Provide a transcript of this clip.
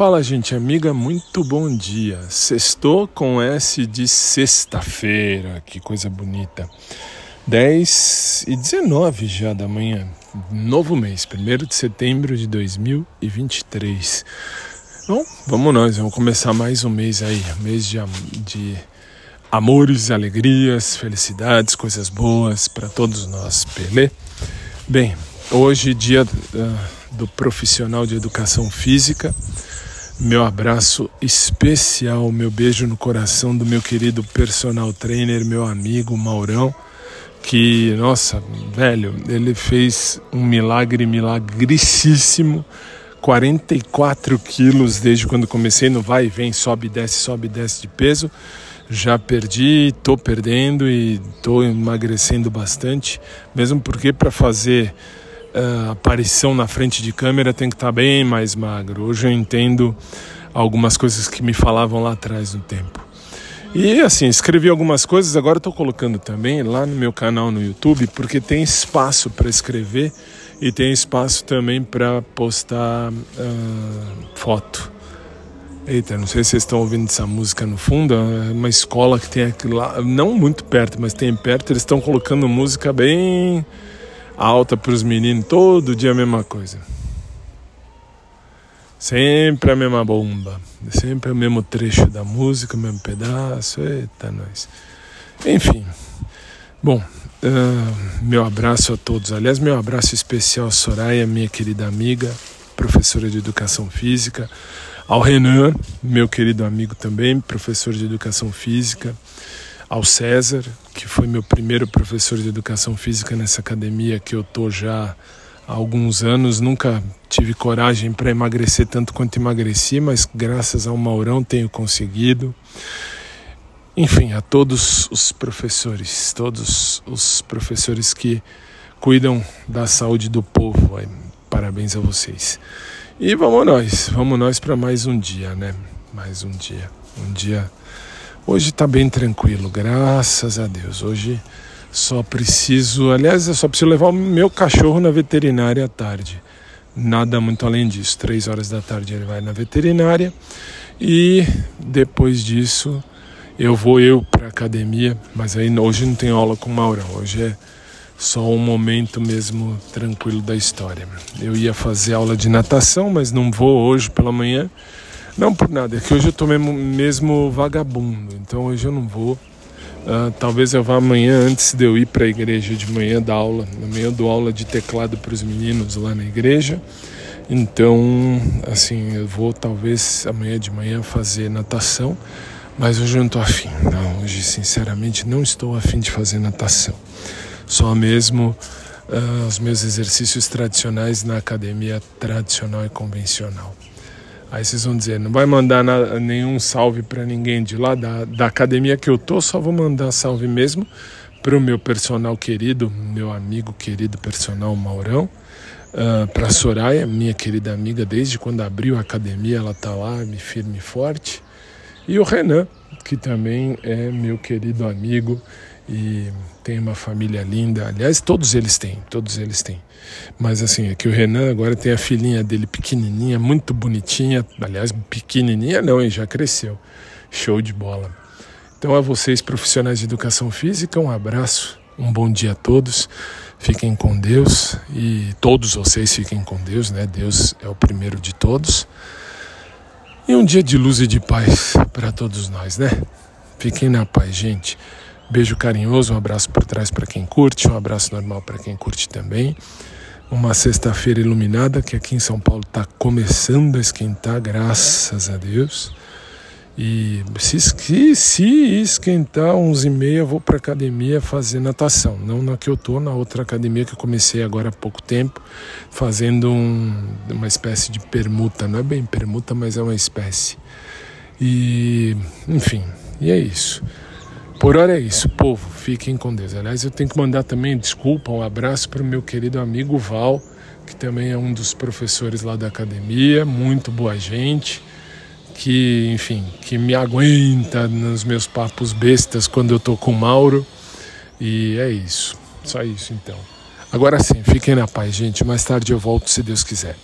Fala, gente amiga, muito bom dia. Sextou com S de sexta-feira, que coisa bonita. 10 e 19 já da manhã, novo mês, 1 de setembro de 2023. Bom, vamos nós, vamos começar mais um mês aí, mês de, de amores, alegrias, felicidades, coisas boas para todos nós, beleza? Bem, hoje dia uh, do profissional de educação física, meu abraço especial, meu beijo no coração do meu querido personal trainer, meu amigo Maurão, que, nossa, velho, ele fez um milagre milagricíssimo. 44 quilos desde quando comecei no vai e vem, sobe desce, sobe desce de peso. Já perdi, tô perdendo e tô emagrecendo bastante, mesmo porque para fazer uh, aparição na frente de câmera tem que estar tá bem mais magro. Hoje eu entendo algumas coisas que me falavam lá atrás no tempo. E assim, escrevi algumas coisas, agora estou colocando também lá no meu canal no YouTube, porque tem espaço para escrever e tem espaço também para postar uh, foto. Eita, não sei se vocês estão ouvindo essa música no fundo, é uma escola que tem aqui lá, não muito perto, mas tem perto, eles estão colocando música bem alta para os meninos, todo dia a mesma coisa. Sempre a mesma bomba, sempre o mesmo trecho da música, o mesmo pedaço, eita nós. Enfim, bom, uh, meu abraço a todos. Aliás, meu abraço especial a Soraya, minha querida amiga, professora de educação física, ao Renan, meu querido amigo também, professor de educação física, ao César, que foi meu primeiro professor de educação física nessa academia que eu tô já há alguns anos. Nunca tive coragem para emagrecer tanto quanto emagreci, mas graças ao Maurão tenho conseguido. Enfim, a todos os professores, todos os professores que cuidam da saúde do povo. Parabéns a vocês. E vamos nós, vamos nós para mais um dia, né? Mais um dia. Um dia Hoje está bem tranquilo, graças a Deus. Hoje só preciso, aliás, eu só preciso levar o meu cachorro na veterinária à tarde. Nada muito além disso. Três horas da tarde ele vai na veterinária e depois disso eu vou eu para academia. Mas aí hoje não tem aula com o Maurão. Hoje é só um momento mesmo tranquilo da história. Eu ia fazer aula de natação, mas não vou hoje pela manhã não por nada, é que hoje eu tô mesmo, mesmo vagabundo, então hoje eu não vou. Uh, talvez eu vá amanhã antes de eu ir para a igreja de manhã dar aula. Amanhã eu dou aula de teclado para os meninos lá na igreja. Então, assim, eu vou talvez amanhã de manhã fazer natação, mas hoje eu não estou afim. Não, hoje sinceramente não estou afim de fazer natação. Só mesmo uh, os meus exercícios tradicionais na academia tradicional e convencional. Aí vocês vão dizer, não vai mandar nada, nenhum salve para ninguém de lá da, da academia que eu tô, só vou mandar salve mesmo para o meu personal querido, meu amigo querido personal Maurão, uh, ah, para Soraya, minha querida amiga, desde quando abriu a academia, ela tá lá, me firme e forte, e o Renan, que também é meu querido amigo e tem uma família linda. Aliás, todos eles têm, todos eles têm. Mas assim, é que o Renan agora tem a filhinha dele pequenininha, muito bonitinha. Aliás, pequenininha não, hein? Já cresceu. Show de bola. Então, a vocês, profissionais de educação física, um abraço, um bom dia a todos. Fiquem com Deus e todos vocês fiquem com Deus, né? Deus é o primeiro de todos. E um dia de luz e de paz para todos nós, né? Fiquem na paz, gente. Beijo carinhoso, um abraço por trás para quem curte, um abraço normal para quem curte também. Uma sexta-feira iluminada que aqui em São Paulo está começando a esquentar, graças a Deus. E se, se esquentar uns e meia, vou para academia fazer natação. Não na que eu tô, na outra academia que eu comecei agora há pouco tempo, fazendo um, uma espécie de permuta. Não é bem permuta, mas é uma espécie. E, enfim, e é isso. Por hora é isso, povo. Fiquem com Deus. Aliás, eu tenho que mandar também desculpa, um abraço para o meu querido amigo Val, que também é um dos professores lá da academia, muito boa gente, que, enfim, que me aguenta nos meus papos bestas quando eu tô com o Mauro. E é isso. Só isso então. Agora sim, fiquem na paz, gente. Mais tarde eu volto se Deus quiser.